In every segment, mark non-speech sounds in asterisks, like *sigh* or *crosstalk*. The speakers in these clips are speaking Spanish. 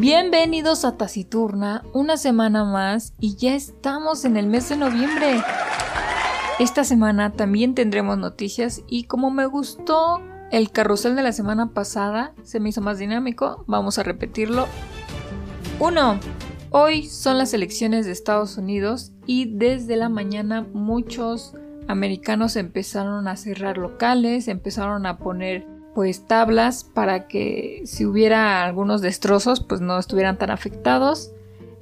Bienvenidos a Taciturna, una semana más y ya estamos en el mes de noviembre. Esta semana también tendremos noticias y como me gustó el carrusel de la semana pasada, se me hizo más dinámico, vamos a repetirlo. 1. Hoy son las elecciones de Estados Unidos y desde la mañana muchos americanos empezaron a cerrar locales, empezaron a poner pues tablas para que si hubiera algunos destrozos pues no estuvieran tan afectados.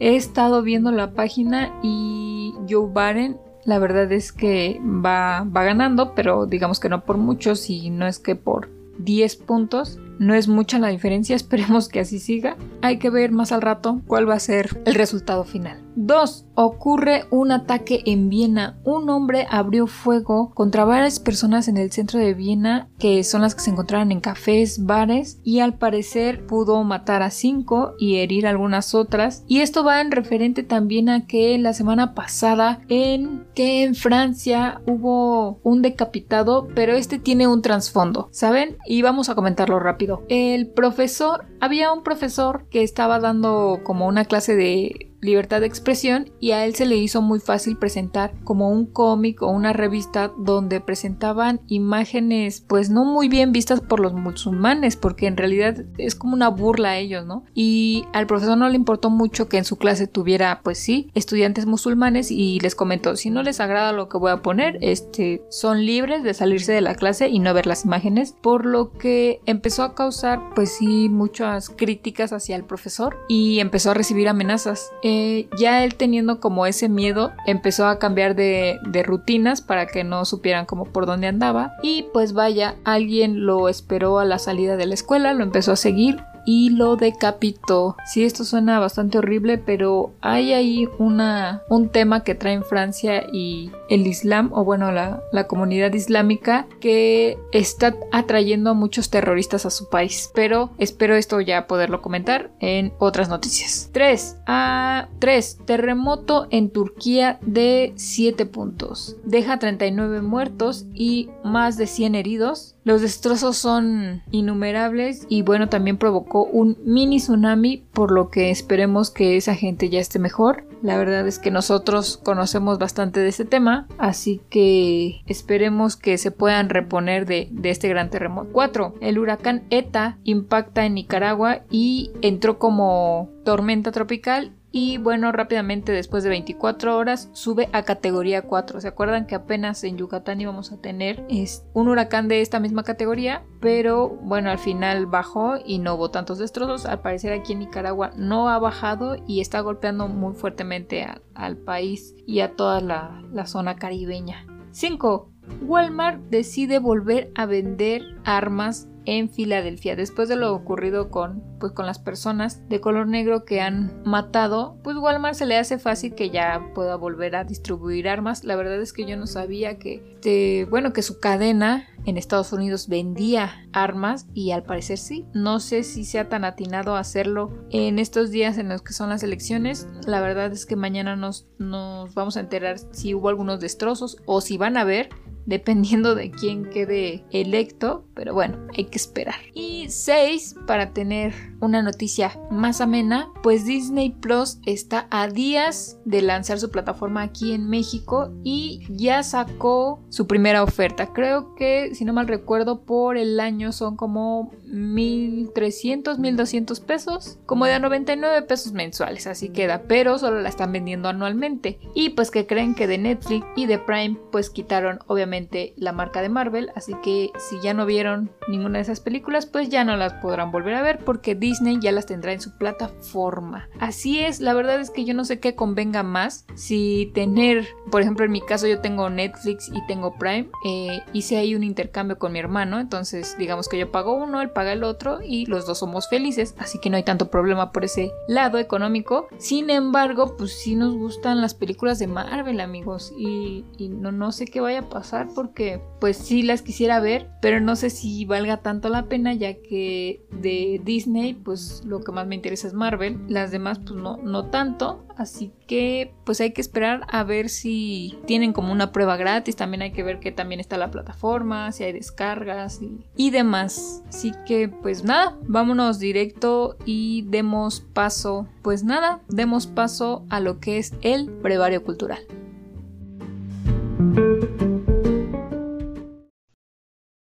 He estado viendo la página y Joe Biden la verdad es que va, va ganando, pero digamos que no por muchos y no es que por 10 puntos. No es mucha la diferencia, *laughs* esperemos que así siga. Hay que ver más al rato cuál va a ser el resultado final. 2. Ocurre un ataque en Viena. Un hombre abrió fuego contra varias personas en el centro de Viena, que son las que se encontraban en cafés, bares, y al parecer pudo matar a 5 y herir a algunas otras. Y esto va en referente también a que la semana pasada en que en Francia hubo un decapitado, pero este tiene un trasfondo, ¿saben? Y vamos a comentarlo rápido. El profesor, había un profesor que estaba dando como una clase de libertad de expresión y a él se le hizo muy fácil presentar como un cómic o una revista donde presentaban imágenes pues no muy bien vistas por los musulmanes porque en realidad es como una burla a ellos, ¿no? Y al profesor no le importó mucho que en su clase tuviera pues sí estudiantes musulmanes y les comentó si no les agrada lo que voy a poner este son libres de salirse de la clase y no ver las imágenes por lo que empezó a causar pues sí muchas críticas hacia el profesor y empezó a recibir amenazas eh, ya él teniendo como ese miedo, empezó a cambiar de, de rutinas para que no supieran como por dónde andaba. Y pues vaya, alguien lo esperó a la salida de la escuela, lo empezó a seguir y lo decapitó. Sí, esto suena bastante horrible, pero hay ahí una, un tema que traen Francia y el Islam, o bueno, la, la comunidad islámica, que está atrayendo a muchos terroristas a su país. Pero espero esto ya poderlo comentar en otras noticias. 3. A 3. Terremoto en Turquía de 7 puntos. Deja 39 muertos y más de 100 heridos. Los destrozos son innumerables y bueno, también provocó un mini tsunami, por lo que esperemos que esa gente ya esté mejor. La verdad es que nosotros conocemos bastante de este tema, así que esperemos que se puedan reponer de, este gran terremoto. 4. El huracán ETA impacta en Nicaragua y entró como tormenta tropical y bueno, rápidamente después de 24 horas sube a categoría 4. ¿Se acuerdan que apenas en Yucatán íbamos a tener un huracán de esta misma categoría? Pero bueno, al final bajó y no hubo tantos destrozos. Al parecer aquí en Nicaragua no ha bajado y está golpeando muy fuertemente al país y a toda la, la zona caribeña. 5. Walmart decide volver a vender armas en Filadelfia. Después de lo ocurrido con, pues, con las personas de color negro que han matado, pues Walmart se le hace fácil que ya pueda volver a distribuir armas. La verdad es que yo no sabía que, bueno, que su cadena en Estados Unidos vendía armas y al parecer sí. No sé si sea tan atinado hacerlo en estos días en los que son las elecciones. La verdad es que mañana nos, nos vamos a enterar si hubo algunos destrozos o si van a haber dependiendo de quién quede electo, pero bueno, hay que esperar. Y 6, para tener una noticia más amena, pues Disney Plus está a días de lanzar su plataforma aquí en México y ya sacó su primera oferta. Creo que, si no mal recuerdo, por el año son como 1300, 1200 pesos, como de a 99 pesos mensuales, así queda, pero solo la están vendiendo anualmente. Y pues que creen que de Netflix y de Prime pues quitaron obviamente la marca de Marvel, así que si ya no vieron ninguna de esas películas, pues ya no las podrán volver a ver porque Disney ya las tendrá en su plataforma. Así es, la verdad es que yo no sé qué convenga más si tener, por ejemplo en mi caso yo tengo Netflix y tengo Prime, eh, hice ahí un intercambio con mi hermano, entonces digamos que yo pago uno, él paga el otro y los dos somos felices, así que no hay tanto problema por ese lado económico. Sin embargo, pues sí nos gustan las películas de Marvel, amigos, y, no, no sé qué vaya a pasar porque pues sí las quisiera ver, pero no sé si valga tanto la pena ya que de Disney pues lo que más me interesa es Marvel, las demás pues no, no tanto, así que pues hay que esperar a ver si tienen como una prueba gratis, también hay que ver que también está la plataforma, si hay descargas y, y demás. Así que pues nada, vámonos directo y demos paso, pues nada, demos paso a lo que es el brevario cultural.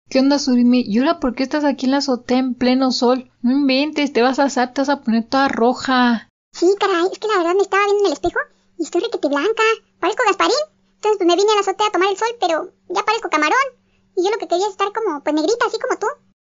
¿Qué onda, Surimi? ¿Y ahora por qué estás aquí en la azotea en pleno sol? No inventes, te vas a asar, te vas a poner toda roja. Sí, caray, es que la verdad me estaba viendo en el espejo y estoy requete blanca. Parezco Gasparín. Entonces pues me vine a la azotea a tomar el sol, pero ya parezco camarón. Y yo lo que quería es estar como, pues negrita, así como tú.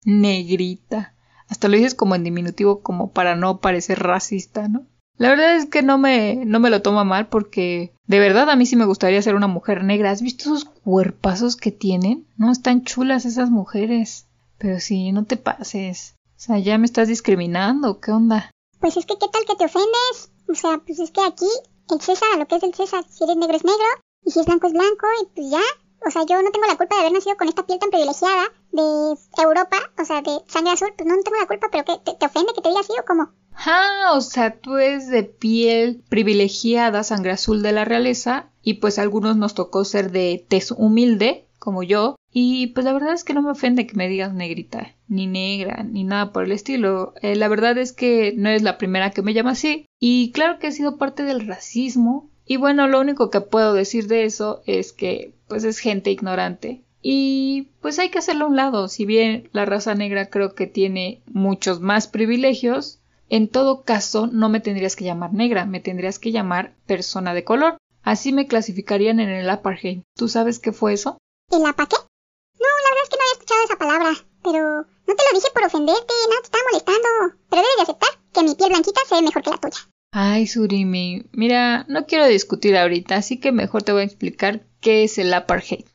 Negrita. Hasta lo dices como en diminutivo, como para no parecer racista, ¿no? La verdad es que no me, no me lo toma mal porque de verdad a mí sí me gustaría ser una mujer negra. ¿Has visto esos cuerpazos que tienen? No, están chulas esas mujeres. Pero sí, no te pases. O sea, ya me estás discriminando. ¿Qué onda? Pues es que, ¿qué tal que te ofendes? O sea, pues es que aquí el César, lo que es el César, si eres negro es negro, y si es blanco es blanco, y pues ya. O sea, yo no tengo la culpa de haber nacido con esta piel tan privilegiada de Europa, o sea, de sangre azul, pues no, tengo la culpa, pero ¿qué? ¿Te, ofende que te diga así o cómo? Ah, o sea, tú eres de piel privilegiada, sangre azul de la realeza, y pues a algunos nos tocó ser de tez humilde, como yo, y pues la verdad es que no me ofende que me digas negrita, ni negra, ni nada por el estilo. Eh, la verdad es que no eres la primera que me llama así, y claro que ha sido parte del racismo. Y bueno, lo único que puedo decir de eso es que pues es gente ignorante. Y pues hay que hacerlo a un lado, si bien la raza negra creo que tiene muchos más privilegios, en todo caso, no me tendrías que llamar negra, me tendrías que llamar persona de color. Así me clasificarían en el apartheid. ¿Tú sabes qué fue eso? ¿El apa qué? No, la verdad es que no había escuchado esa palabra. Pero no te lo dije por ofenderte, nada te estaba molestando. Pero debes de aceptar que mi piel blanquita se ve mejor que la tuya. Ay, Surimi, mira, no quiero discutir ahorita, así que mejor te voy a explicar qué es el apartheid.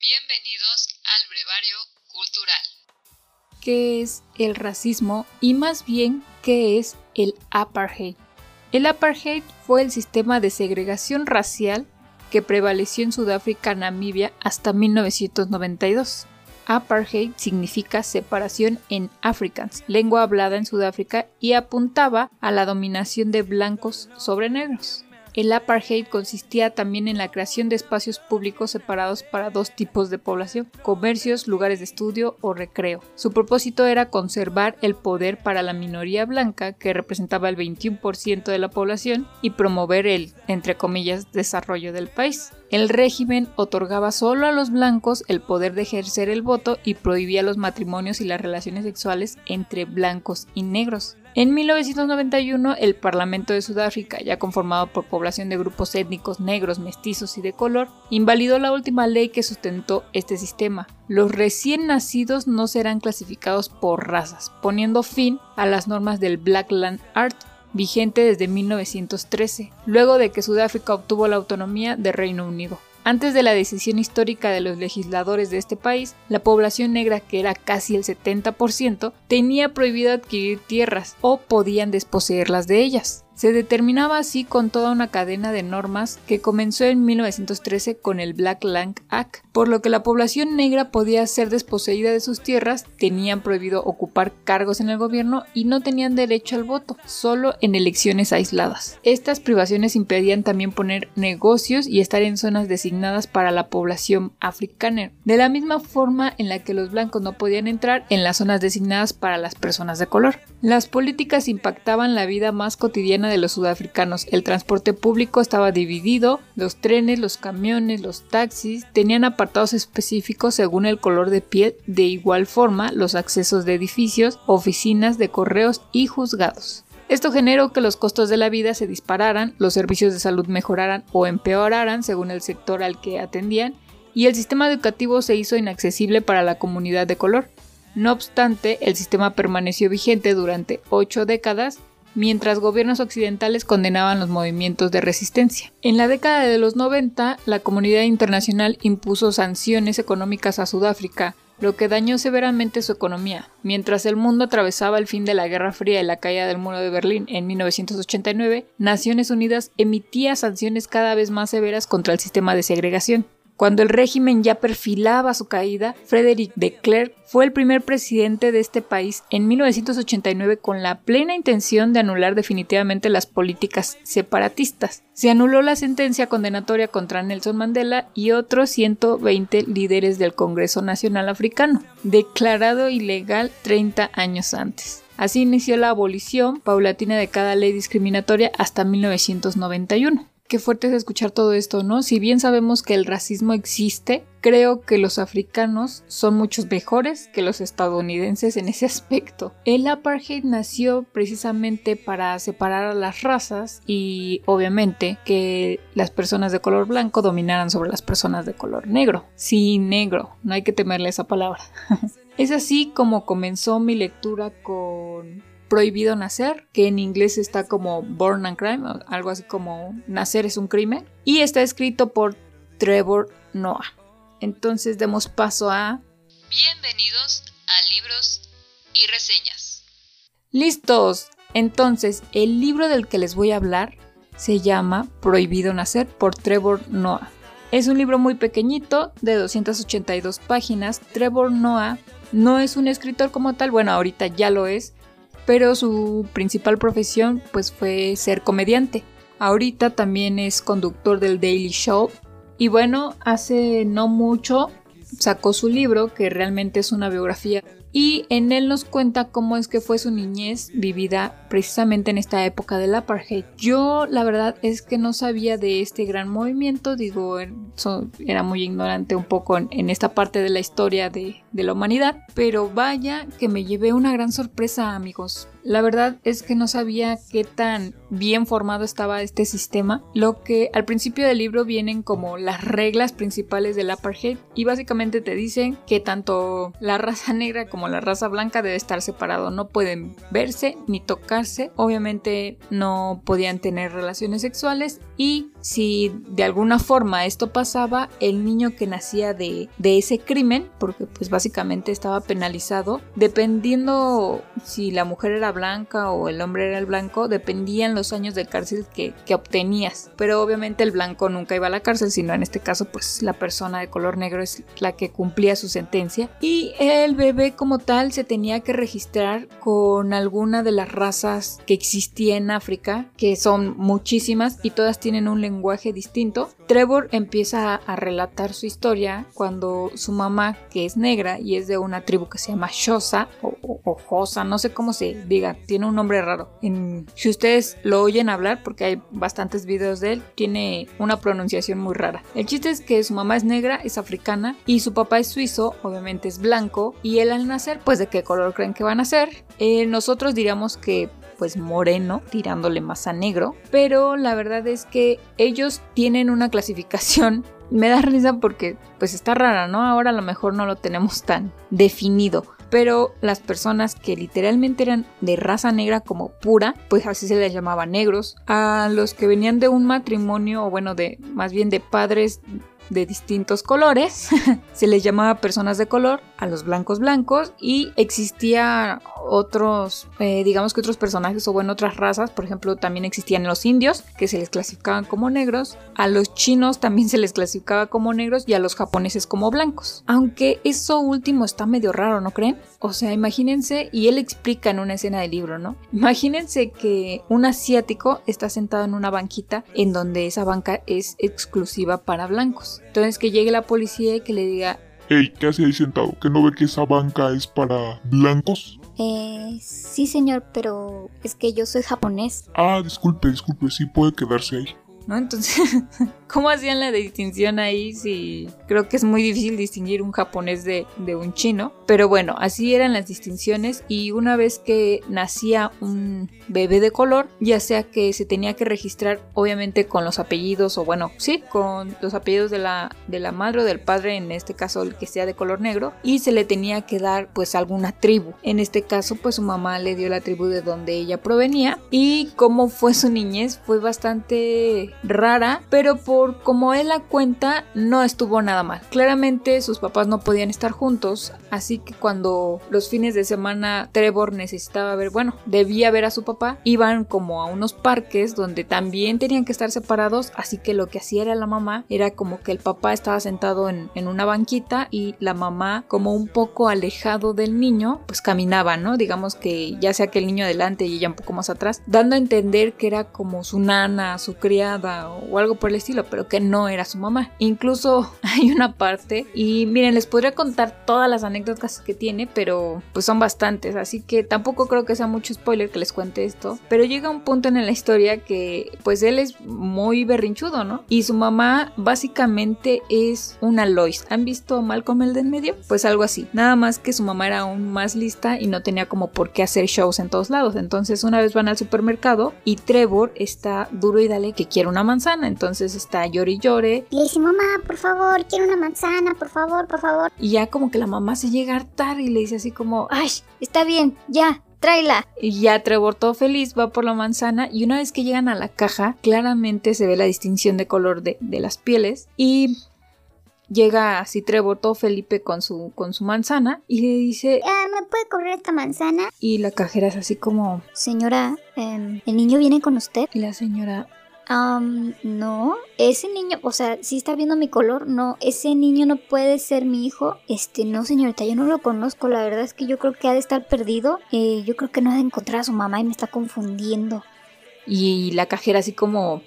Bienvenidos al Brevario Cultural. ¿Qué es el racismo? Y más bien, ¿qué es el apartheid? El apartheid fue el sistema de segregación racial que prevaleció en Sudáfrica, Namibia hasta 1992. Apartheid significa separación en Afrikaans, lengua hablada en Sudáfrica, y apuntaba a la dominación de blancos sobre negros. El apartheid consistía también en la creación de espacios públicos separados para dos tipos de población, comercios, lugares de estudio o recreo. Su propósito era conservar el poder para la minoría blanca, que representaba el 21% de la población, y promover el, entre comillas, desarrollo del país. El régimen otorgaba solo a los blancos el poder de ejercer el voto y prohibía los matrimonios y las relaciones sexuales entre blancos y negros. En 1991, el Parlamento de Sudáfrica, ya conformado por población de grupos étnicos negros, mestizos y de color, invalidó la última ley que sustentó este sistema. Los recién nacidos no serán clasificados por razas, poniendo fin a las normas del Black Land Art, vigente desde 1913, luego de que Sudáfrica obtuvo la autonomía de Reino Unido. Antes de la decisión histórica de los legisladores de este país, la población negra, que era casi el 70%, tenía prohibido adquirir tierras o podían desposeerlas de ellas. Se determinaba así con toda una cadena de normas que comenzó en 1913 con el Black Land Act, por lo que la población negra podía ser desposeída de sus tierras, tenían prohibido ocupar cargos en el gobierno y no tenían derecho al voto, solo en elecciones aisladas. Estas privaciones impedían también poner negocios y estar en zonas designadas para la población africana, de la misma forma en la que los blancos no podían entrar en las zonas designadas para las personas de color. Las políticas impactaban la vida más cotidiana de los sudafricanos. El transporte público estaba dividido, los trenes, los camiones, los taxis tenían apartados específicos según el color de piel, de igual forma los accesos de edificios, oficinas de correos y juzgados. Esto generó que los costos de la vida se dispararan, los servicios de salud mejoraran o empeoraran según el sector al que atendían, y el sistema educativo se hizo inaccesible para la comunidad de color. No obstante, el sistema permaneció vigente durante ocho décadas, mientras gobiernos occidentales condenaban los movimientos de resistencia. En la década de los 90, la comunidad internacional impuso sanciones económicas a Sudáfrica, lo que dañó severamente su economía. Mientras el mundo atravesaba el fin de la Guerra Fría y la caída del muro de Berlín en 1989, Naciones Unidas emitía sanciones cada vez más severas contra el sistema de segregación. Cuando el régimen ya perfilaba su caída, Frederick de Klerk fue el primer presidente de este país en 1989 con la plena intención de anular definitivamente las políticas separatistas. Se anuló la sentencia condenatoria contra Nelson Mandela y otros 120 líderes del Congreso Nacional Africano, declarado ilegal 30 años antes. Así inició la abolición paulatina de cada ley discriminatoria hasta 1991. Qué fuerte es escuchar todo esto, ¿no? Si bien sabemos que el racismo existe, creo que los africanos son muchos mejores que los estadounidenses en ese aspecto. El apartheid nació precisamente para separar a las razas y obviamente que las personas de color blanco dominaran sobre las personas de color negro. Sí, negro, no hay que temerle esa palabra. *laughs* es así como comenzó mi lectura con Prohibido Nacer, que en inglés está como Born and Crime, algo así como Nacer es un crimen, y está escrito por Trevor Noah. Entonces demos paso a... Bienvenidos a Libros y Reseñas. Listos. Entonces, el libro del que les voy a hablar se llama Prohibido Nacer por Trevor Noah. Es un libro muy pequeñito, de 282 páginas. Trevor Noah no es un escritor como tal, bueno, ahorita ya lo es, pero su principal profesión pues fue ser comediante. Ahorita también es conductor del Daily Show y bueno, hace no mucho sacó su libro que realmente es una biografía y en él nos cuenta cómo es que fue su niñez vivida precisamente en esta época del apartheid. Yo la verdad es que no sabía de este gran movimiento, digo, er, era muy ignorante un poco en, esta parte de la historia de, de la humanidad, pero vaya que me llevé una gran sorpresa amigos. La verdad es que no sabía qué tan bien formado estaba este sistema. Lo que al principio del libro vienen como las reglas principales del apartheid y básicamente te dicen que tanto la raza negra como la raza blanca debe estar separado. No pueden verse ni tocarse. Obviamente no podían tener relaciones sexuales y si de alguna forma esto pasaba, el niño que nacía de, de ese crimen, porque pues básicamente estaba penalizado, dependiendo si la mujer era blanca o el hombre era el blanco, dependían los años de cárcel que, obtenías. Pero obviamente el blanco nunca iba a la cárcel, sino en este caso pues la persona de color negro es la que cumplía su sentencia. Y el bebé como tal se tenía que registrar con alguna de las razas que existía en África, que son muchísimas y todas tienen un lenguaje distinto. Trevor empieza a relatar su historia cuando su mamá, que es negra y es de una tribu que se llama Shosa o, o, Josa, no sé cómo se diga tiene un nombre raro. si ustedes lo oyen hablar, porque hay bastantes videos de él, tiene una pronunciación muy rara. El chiste es que su mamá es negra, es africana, y su papá es suizo, obviamente es blanco, y él al nacer, pues de qué color creen que van a ser. Eh, nosotros diríamos que pues moreno, tirándole más a negro, pero la verdad es que ellos tienen una clasificación *laughs* me da risa porque pues está rara, ¿no? Ahora a lo mejor no lo tenemos tan definido pero las personas que literalmente eran de raza negra como pura, pues así se les llamaba negros, a los que venían de un matrimonio o bueno, de más bien de padres de distintos colores, *laughs* se les llamaba personas de color, a los blancos blancos y existía otros, eh, digamos que otros personajes o bueno, otras razas, por ejemplo, también existían los indios que se les clasificaban como negros, a los chinos también se les clasificaba como negros y a los japoneses como blancos. Aunque eso último está medio raro, ¿no creen? O sea, imagínense, y él explica en una escena del libro, ¿no? Imagínense que un asiático está sentado en una banquita en donde esa banca es exclusiva para blancos. Entonces que llegue la policía y que le diga, Hey, ¿qué hace ahí sentado? ¿Que no ve que esa banca es para blancos? Eh, sí señor, pero es que yo soy japonés. Ah, disculpe, disculpe, sí puede quedarse ahí. ¿No? Entonces, *laughs* ¿cómo hacían la distinción ahí? Si creo que es muy difícil distinguir un japonés de, un chino. Pero bueno, así eran las distinciones y una vez que nacía un bebé de color, ya sea que se tenía que registrar obviamente con los apellidos o bueno, sí, con los apellidos de la, de la madre o del padre, en este caso el que sea de color negro, y se le tenía que dar pues alguna tribu. En este caso pues su mamá le dio la tribu de donde ella provenía y cómo fue su niñez fue bastante rara, pero por como él la cuenta, no estuvo nada mal. Claramente sus papás no podían estar juntos, así que cuando los fines de semana Trevor necesitaba ver, bueno, debía ver a su papá, iban como a unos parques donde también tenían que estar separados, así que lo que hacía era la mamá, era como que el papá estaba sentado en, una banquita y la mamá como un poco alejado del niño, pues caminaba, ¿no? Digamos que ya sea que el niño adelante y ella un poco más atrás, dando a entender que era como su nana, su o algo por el estilo, pero que no era su mamá. Incluso *laughs* hay una parte y miren, les podría contar todas las anécdotas que tiene, pero pues son bastantes, así que tampoco creo que sea mucho spoiler que les cuente esto, pero llega un punto en la historia que pues él es muy berrinchudo, ¿no? Y su mamá básicamente es una Lois. ¿Han visto Malcolm el de en medio? Pues algo así. Nada más que su mamá era aún más lista y no tenía como por qué hacer shows en todos lados. Entonces una vez van al supermercado y Trevor está duro y dale que quiere una manzana. Entonces está llore y llore. Le dice, mamá, por favor, quiero una manzana, por favor, por favor. Y ya como que la mamá se llega a hartar y le dice así como, Ay, está bien, ya, tráela. Y ya Trevor todo feliz va por la manzana y una vez que llegan a la caja claramente se ve la distinción de color de, de las pieles y llega así Trevor todo Felipe con su, con su manzana y le dice Ah, ¿Me puede cobrar esta manzana? y la cajera es así como Señora, em, ¿el niño viene con usted? y la señora Am, no, ese niño, o sea, si está viendo mi color, no, ese niño no puede ser mi hijo. Este, no, señorita, yo no lo conozco, la verdad es que yo creo que ha de estar perdido. Eh, yo creo que no ha de encontrar a su mamá y me está confundiendo. y la cajera así como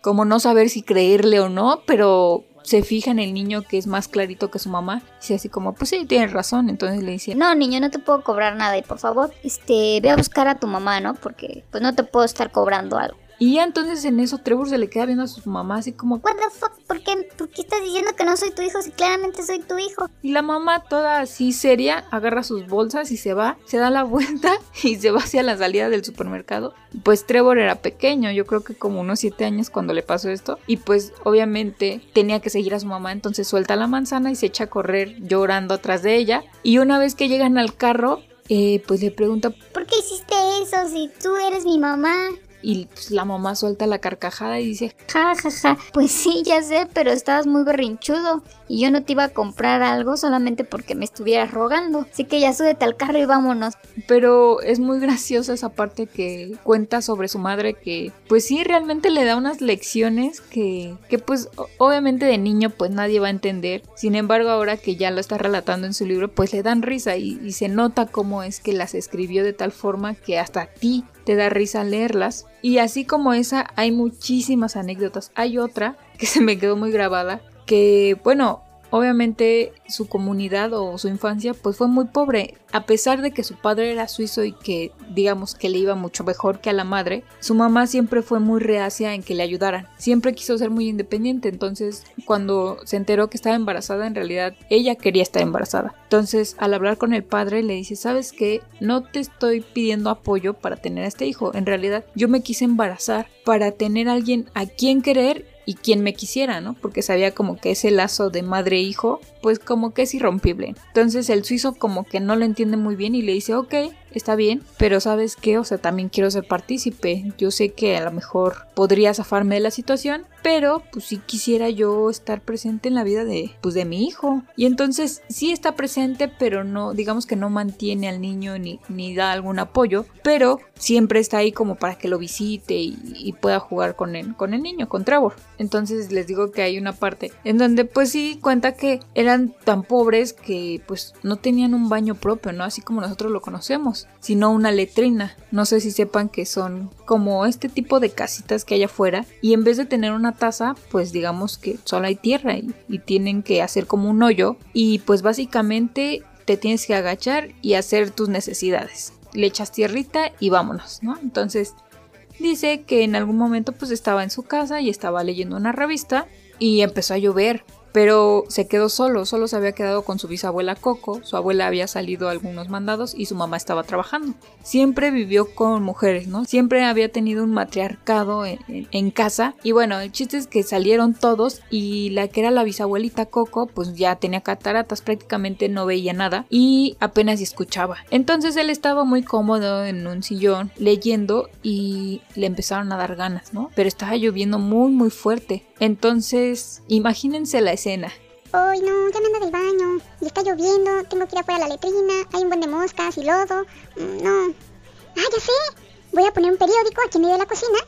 como no saber si creerle o no, pero se fija en el niño que es más clarito que su mamá. Y así como, pues sí, tienes razón. Entonces le dice, No, niño, no te puedo cobrar nada y por favor, este, ve a buscar a tu mamá, ¿no? Porque pues no te puedo estar cobrando algo. Y ya entonces en eso Trevor se le queda viendo a su mamá así como... What the fuck? ¿Por qué, ¿Por qué estás diciendo que no soy tu hijo si claramente soy tu hijo? Y la mamá toda así seria agarra sus bolsas y se va, se da la *laughs* vuelta y se va hacia la salida del supermercado. Pues Trevor era pequeño, yo creo que como unos 7 años cuando le pasó esto. Y pues obviamente tenía que seguir a su mamá, entonces suelta la manzana y se echa a correr llorando atrás de ella. Y una vez que llegan al carro, eh, pues le pregunta ¿Por qué hiciste eso si tú eres mi mamá? Y pues, la mamá suelta la carcajada y dice, Ja, ja, ja. Pues sí, ya sé, pero estabas muy berrinchudo. Y yo no te iba a comprar algo solamente porque me estuvieras rogando. Así que ya súbete al carro y vámonos. pero es muy graciosa esa parte que cuenta sobre su madre que pues sí realmente le da unas lecciones que, que pues obviamente de niño pues nadie va a entender sin embargo ahora que ya lo está relatando en su libro pues le dan risa y, y se nota cómo es que las escribió de tal forma que hasta a ti te da risa leerlas. Y así como esa hay muchísimas anécdotas. Hay otra que *laughs* se me quedó muy grabada que bueno Obviamente su comunidad o su infancia pues fue muy pobre. A pesar de que su padre era suizo y que digamos que le iba mucho mejor que a la madre, su mamá siempre fue muy reacia en que le ayudaran. Siempre quiso ser muy independiente, entonces cuando se enteró que estaba embarazada en realidad ella quería estar embarazada. Entonces al hablar con el padre le dice, ¿sabes qué? No te estoy pidiendo apoyo para tener a este hijo. En realidad yo me quise embarazar para tener a alguien a quien querer y quien me quisiera, ¿no? Porque sabía como que ese lazo de madre-hijo, pues como que es irrompible. Entonces el suizo como que no lo entiende muy bien y le dice, ok, está bien, pero ¿sabes qué? O sea, también quiero ser partícipe. Yo sé que a lo mejor podría zafarme de la situación, pero pues sí quisiera yo estar presente en la vida de, pues de mi hijo. Y entonces sí está presente, pero no, digamos que no mantiene al niño ni, ni da algún apoyo, pero siempre está ahí como para que lo visite y, pueda jugar con el, con el niño, con Trevor. Entonces les digo que hay una parte en donde pues sí cuenta que eran tan pobres que pues no tenían un baño propio, ¿no? Así como nosotros lo conocemos, sino una letrina. No sé si sepan que son como este tipo de casitas que hay afuera y en vez de tener una taza, pues digamos que solo hay tierra y, y tienen que hacer como un hoyo y pues básicamente te tienes que agachar y hacer tus necesidades. Le echas tierrita y vámonos, ¿no? Entonces dice que en algún momento pues estaba en su casa y estaba leyendo una revista y empezó a llover pero se quedó solo, solo se había quedado con su bisabuela Coco, su abuela había salido algunos mandados y su mamá estaba trabajando. Siempre vivió con mujeres, ¿no? Siempre había tenido un matriarcado en, en- en casa y bueno, el chiste es que salieron todos y la que era la bisabuelita Coco pues ya tenía cataratas, prácticamente no veía nada y apenas escuchaba. Entonces él estaba muy cómodo en un sillón leyendo y le empezaron a dar ganas, ¿no? Pero estaba lloviendo muy muy fuerte. Entonces, imagínense la escena. Ay, no, ya me ando del baño. Y está lloviendo, tengo que ir afuera a la letrina, hay un buen de moscas y lodo. Mm, No. Ah, ya sé. Voy a poner un periódico aquí en medio de la cocina.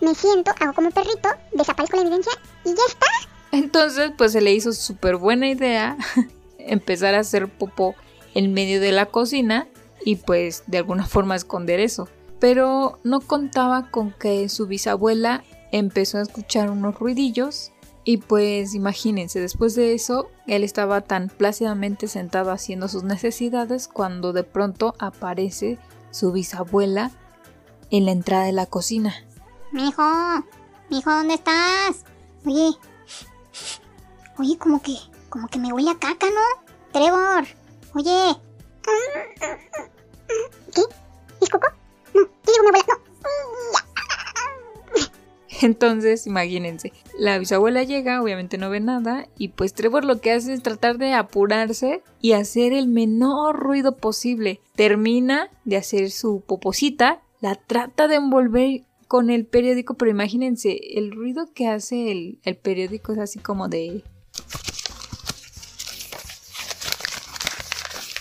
Me siento, hago como perrito, desaparezco la evidencia y ya está. Entonces, pues se le hizo súper buena idea *laughs* empezar a hacer popó en medio de la cocina y pues de alguna forma esconder eso. Pero no contaba con que su bisabuela empezó a escuchar unos ruidillos y pues imagínense, después de eso, él estaba tan plácidamente sentado haciendo sus necesidades cuando de pronto aparece su bisabuela en la entrada de la cocina. Mijo, mijo, ¿dónde estás? Oye, oye, como que, como que me huele a caca, ¿no? Trevor, oye. ¿Qué? ¿Es Coco? No, ¿qué digo mi abuela? No. *laughs* Entonces, imagínense, la bisabuela llega, obviamente no ve nada, y pues Trevor lo que hace es tratar de apurarse y hacer el menor ruido posible. Termina de hacer su poposita, la trata de envolver con el periódico, pero imagínense, el ruido que hace el, periódico es así como de...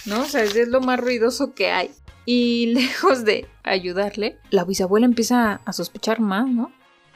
¿No? O sea, es lo más ruidoso que hay. Y *laughs* lejos de ayudarle, la bisabuela empieza a sospechar más, ¿no?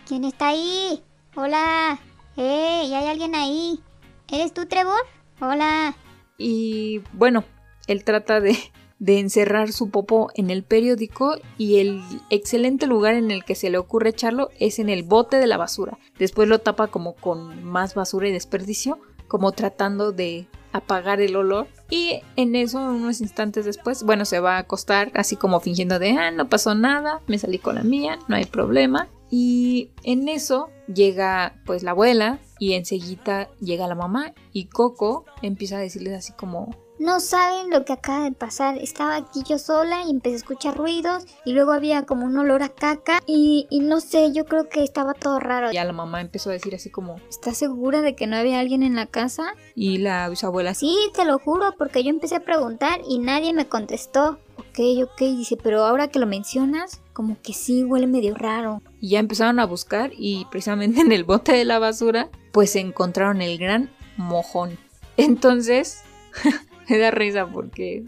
¿Quién está ahí? Hola. ¡Hey! ¿Hay alguien ahí? ¿Eres tú, Trevor? Hola. Y bueno, él trata de, de encerrar su popó en el periódico y el excelente lugar en el que se le ocurre echarlo es en el bote de la basura. Después lo tapa como con más basura y desperdicio, como tratando de apagar el olor. Y en eso, unos instantes después, bueno, se va a acostar así como fingiendo de, ah, no pasó nada, me salí con la mía, no hay problema. Y en eso llega pues la abuela y enseguida llega la mamá y Coco empieza a decirles así como No saben lo que acaba de pasar. Estaba aquí yo sola y empecé a escuchar ruidos y luego había como un olor a caca y, y no sé, yo creo que estaba todo raro. ya la mamá empezó a decir así como ¿Estás segura de que no había alguien en la casa? y la bisabuela Sí, te lo juro, porque yo empecé a preguntar y nadie me contestó. Ok, ok, dice, pero ahora que lo mencionas, como que sí huele medio raro. y ya empezaron a buscar y precisamente en el bote de la basura pues encontraron el gran mojón. Entonces *laughs* me da risa porque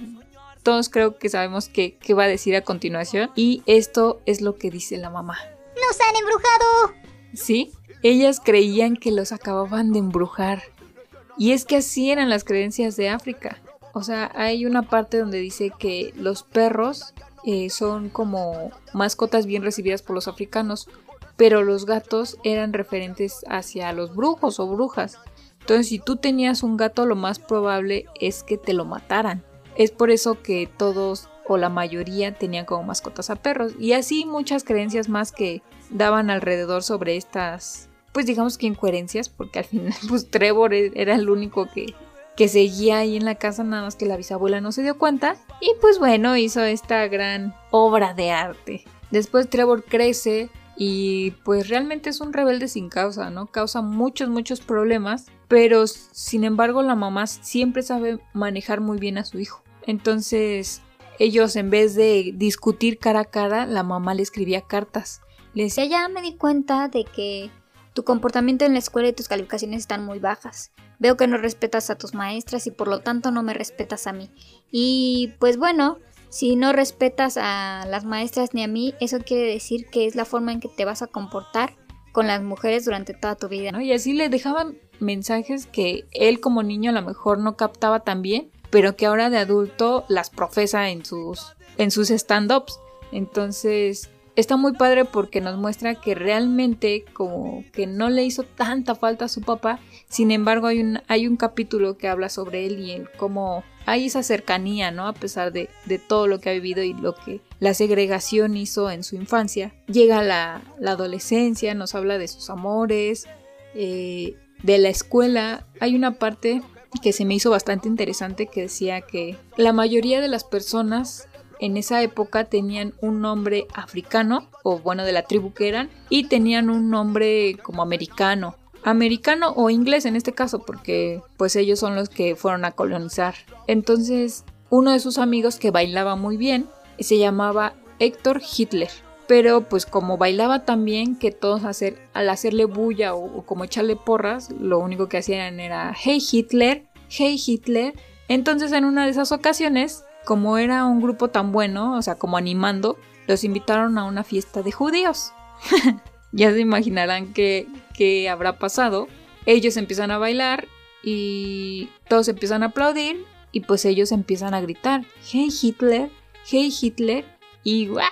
todos creo que sabemos qué, qué va a decir a continuación y esto es lo que dice la mamá. ¡Nos han embrujado! ¿Sí? Ellas creían que los acababan de embrujar. Y es que así eran las creencias de África. O sea, hay una parte donde dice que los perros eh, son como mascotas bien recibidas por los africanos, pero los gatos eran referentes hacia los brujos o brujas. Entonces, si tú tenías un gato, lo más probable es que te lo mataran. Es por eso que todos o la mayoría tenían como mascotas a perros. Y así muchas creencias más que daban alrededor sobre estas, pues digamos que incoherencias, porque al final *laughs* pues Trevor e- era el único que, que seguía ahí en la casa, nada más que la bisabuela no se dio cuenta. Y pues bueno, hizo esta gran obra de arte. Después Trevor crece y pues realmente es un rebelde sin causa, ¿no? Causa muchos, muchos problemas, pero sin embargo la mamá siempre sabe manejar muy bien a su hijo. Entonces ellos en vez de discutir cara a cara, la mamá le escribía cartas. Le decía, Ya, me di cuenta de que tu comportamiento en la escuela y tus calificaciones están muy bajas. Veo que no respetas a tus maestras y por lo tanto no me respetas a mí. Y pues bueno, si no respetas a las maestras ni a mí, eso quiere decir que es la forma en que te vas a comportar con las mujeres durante toda tu vida. Y así le dejaban mensajes que él como niño a lo mejor no captaba tan bien, pero que ahora de adulto las profesa en sus, en sus stand-ups. Entonces, está muy padre porque nos muestra que realmente como que no le hizo tanta falta a su papá. Sin embargo, hay un, hay un capítulo que habla sobre él y el cómo hay esa cercanía, ¿no? A pesar de, de todo lo que ha vivido y lo que la segregación hizo en su infancia. Llega la, la adolescencia, nos habla de sus amores. eh, de la escuela hay una parte que se me hizo bastante interesante que decía que la mayoría de las personas en esa época tenían un nombre africano, o bueno, de la tribu que eran, y tenían un nombre como americano. Americano o inglés en este caso, porque pues ellos son los que fueron a colonizar. Entonces, uno de sus amigos que bailaba muy bien se llamaba Héctor Hitler. Pero pues como bailaba tan bien que todos al hacerle bulla o, o como echarle porras, lo único que hacían era Hey Hitler, Hey Hitler. Entonces en una de esas ocasiones como era un grupo tan bueno, o sea, como animando, los invitaron a una fiesta de judíos. *laughs* ya se imaginarán qué, habrá pasado. Ellos empiezan a bailar y todos empiezan a aplaudir y pues ellos empiezan a gritar, hey Hitler, hey Hitler, y ¡guau!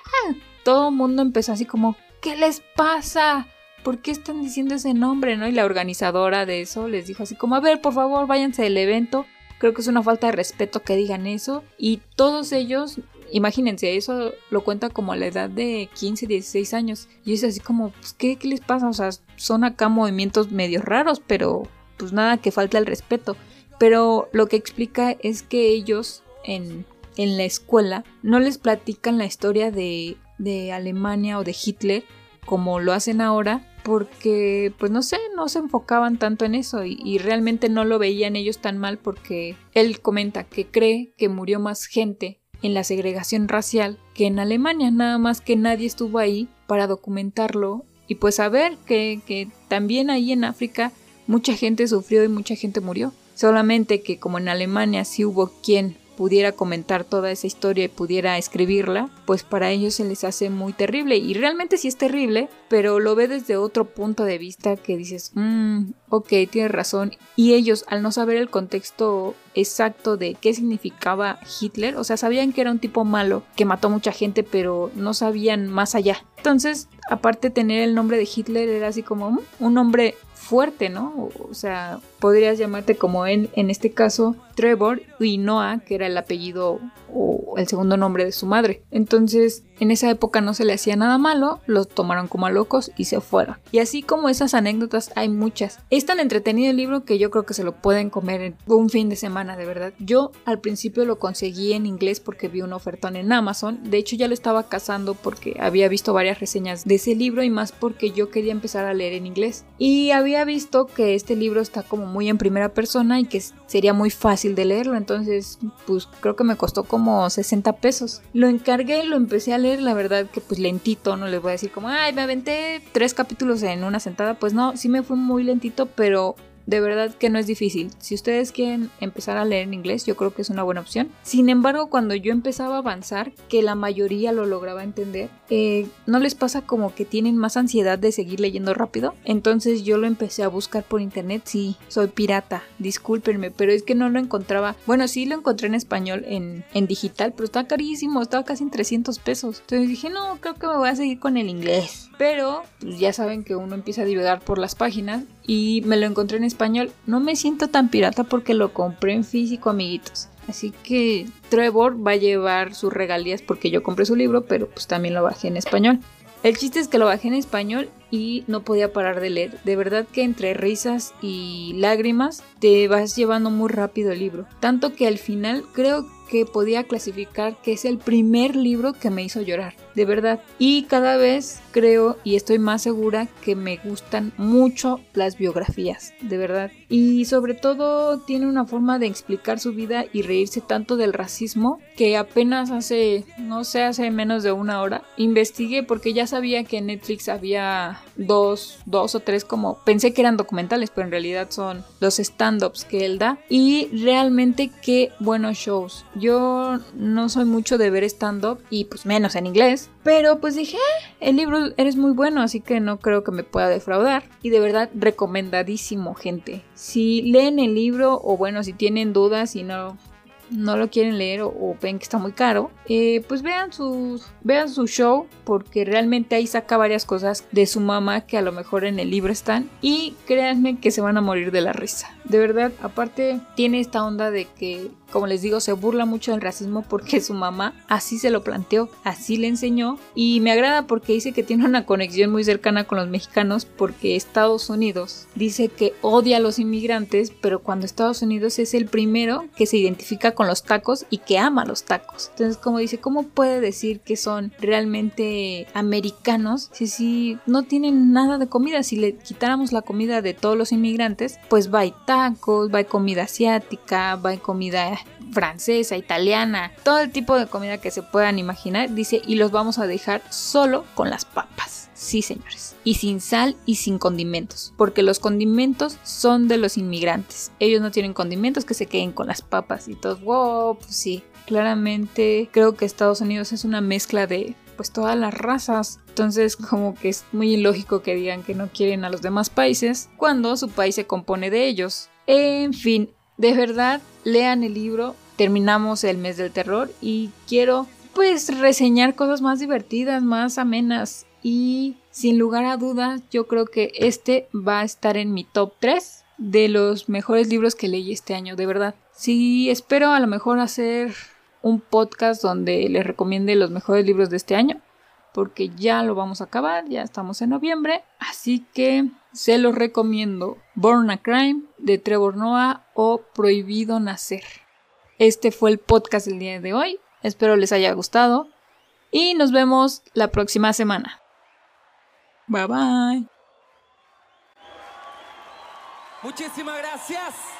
todo el mundo empezó así como, ¿qué les pasa? ¿Por qué están diciendo ese nombre? ¿no? Y la organizadora de eso les dijo así como, a ver, por favor, váyanse del evento, Creo que es una falta de respeto que digan eso. Y todos ellos, imagínense, eso lo cuenta como a la edad de 15, 16 años. Y es así como, pues, ¿qué, ¿qué les pasa? O sea, son acá movimientos medio raros, pero pues nada que falta el respeto. Pero lo que explica es que ellos en, en la escuela no les platican la historia de, de Alemania o de Hitler como lo hacen ahora, porque pues no sé, no se enfocaban tanto en eso y, realmente no lo veían ellos tan mal porque él comenta que cree que murió más gente en la segregación racial que en Alemania, nada más que nadie estuvo ahí para documentarlo y pues saber que, que también ahí en África mucha gente sufrió y mucha gente murió. Solamente que como en Alemania sí hubo quien pudiera comentar toda esa historia y pudiera escribirla, pues para ellos se les hace muy terrible. Y realmente sí es terrible, pero lo ve desde otro punto de vista que dices, mmm, ok, tienes razón. Y ellos, al no saber el contexto exacto de qué significaba Hitler, o sea, sabían que era un tipo malo, que mató mucha gente, pero no sabían más allá. Entonces, aparte de tener el nombre de Hitler, era así como mm, un nombre fuerte, ¿no? O sea, podrías llamarte como en, en este caso Trevor y Noah, que era el apellido o el segundo nombre de su madre. Entonces, en esa época no se le hacía nada malo, los tomaron como a locos y se fueron. Y así como esas anécdotas hay muchas. Es tan entretenido el libro que yo creo que se lo pueden comer en un fin de semana, de verdad. Yo al principio lo conseguí en inglés porque vi un ofertón en Amazon. De hecho ya lo estaba cazando porque había visto varias reseñas de ese libro y más porque yo quería empezar a leer en inglés. Y había visto que este libro está como muy en primera persona y que sería muy fácil de leerlo. Entonces, pues creo que me costó como 60 pesos. Lo encargué, lo empecé a leer la verdad que pues lentito, no les voy a decir como, ay, me aventé tres capítulos en una sentada, pues no, sí me fue muy lentito, pero de verdad que no es difícil. Si ustedes quieren empezar a leer en inglés, yo creo que es una buena opción. Sin embargo, cuando yo empezaba a avanzar, que la mayoría lo lograba entender, eh, ¿no les pasa como que tienen más ansiedad de seguir leyendo rápido? Entonces yo lo empecé a buscar por internet. Sí, soy pirata, discúlpenme, pero es que no lo encontraba. Bueno, sí lo encontré en español, en, digital, pero estaba carísimo, estaba casi en 300 pesos. Entonces dije, no, creo que me voy a seguir con el inglés. Pero pues, ya saben que uno empieza a divagar por las páginas y me lo encontré en español. No me siento tan pirata porque lo compré en físico, amiguitos. Así que Trevor va a llevar sus regalías porque yo compré su libro, pero pues también lo bajé en español. El chiste es que lo bajé en español y no podía parar de leer. De verdad que entre risas y lágrimas te vas llevando muy rápido el libro. Tanto que al final creo que podía clasificar que es el primer libro que me hizo llorar, de verdad. Y cada vez creo y estoy más segura que me gustan mucho las biografías, de verdad. Y sobre todo tiene una forma de explicar su vida y reírse tanto del racismo que apenas hace, no sé, hace menos de una hora, investigué porque ya sabía que en Netflix había dos, dos o tres como, pensé que eran documentales, pero en realidad son los stand-ups que él da. Y realmente qué buenos shows. Yo no soy mucho de ver stand-up y pues menos en inglés. Pero pues dije, ah, el libro eres muy bueno, así que no creo que me pueda defraudar. Y de verdad, recomendadísimo, gente. Si leen el libro o bueno, si tienen dudas y no no lo quieren leer o, ven que está muy caro, eh, pues vean, sus, vean su show porque realmente ahí saca varias cosas de su mamá que a lo mejor en el libro están y créanme que se van a morir de la risa. De verdad, aparte tiene esta onda de que, como les digo, se burla mucho del racismo porque su mamá así se lo planteó, así le enseñó. Y me agrada porque dice que tiene una conexión muy cercana con los mexicanos porque Estados Unidos dice que odia a los inmigrantes, pero cuando Estados Unidos es el primero que se identifica con los tacos y que ama los tacos. Entonces, como dice, ¿cómo puede decir que son realmente americanos si, si no tienen nada de comida? Si le quitáramos la comida de todos los inmigrantes, pues va tacos, va comida asiática, va comida francesa, italiana, todo el tipo de comida que se puedan imaginar, dice, y los vamos a dejar solo con las papas. Sí, señores. Y sin sal y sin condimentos, porque los condimentos son de los inmigrantes. Ellos no tienen condimentos que se queden con las papas y todos, wow, pues sí. Claramente creo que Estados Unidos es una mezcla de pues todas las razas. Entonces como que es muy ilógico que digan que no quieren a los demás países cuando su país se compone de ellos. En fin, de verdad, lean el libro. Terminamos el mes del terror y quiero pues reseñar cosas más divertidas, más amenas y sin lugar a dudas yo creo que este va a estar en mi top 3 de los mejores libros que leí este año, de verdad. Sí, espero a lo mejor hacer un podcast donde les recomiende los mejores libros de este año, porque ya lo vamos a acabar, ya estamos en noviembre, así que se los recomiendo Born a Crime de Trevor Noah o Prohibido Nacer. Este fue el podcast del día de hoy, espero les haya gustado y nos vemos la próxima semana. Bye bye. Muchísimas gracias.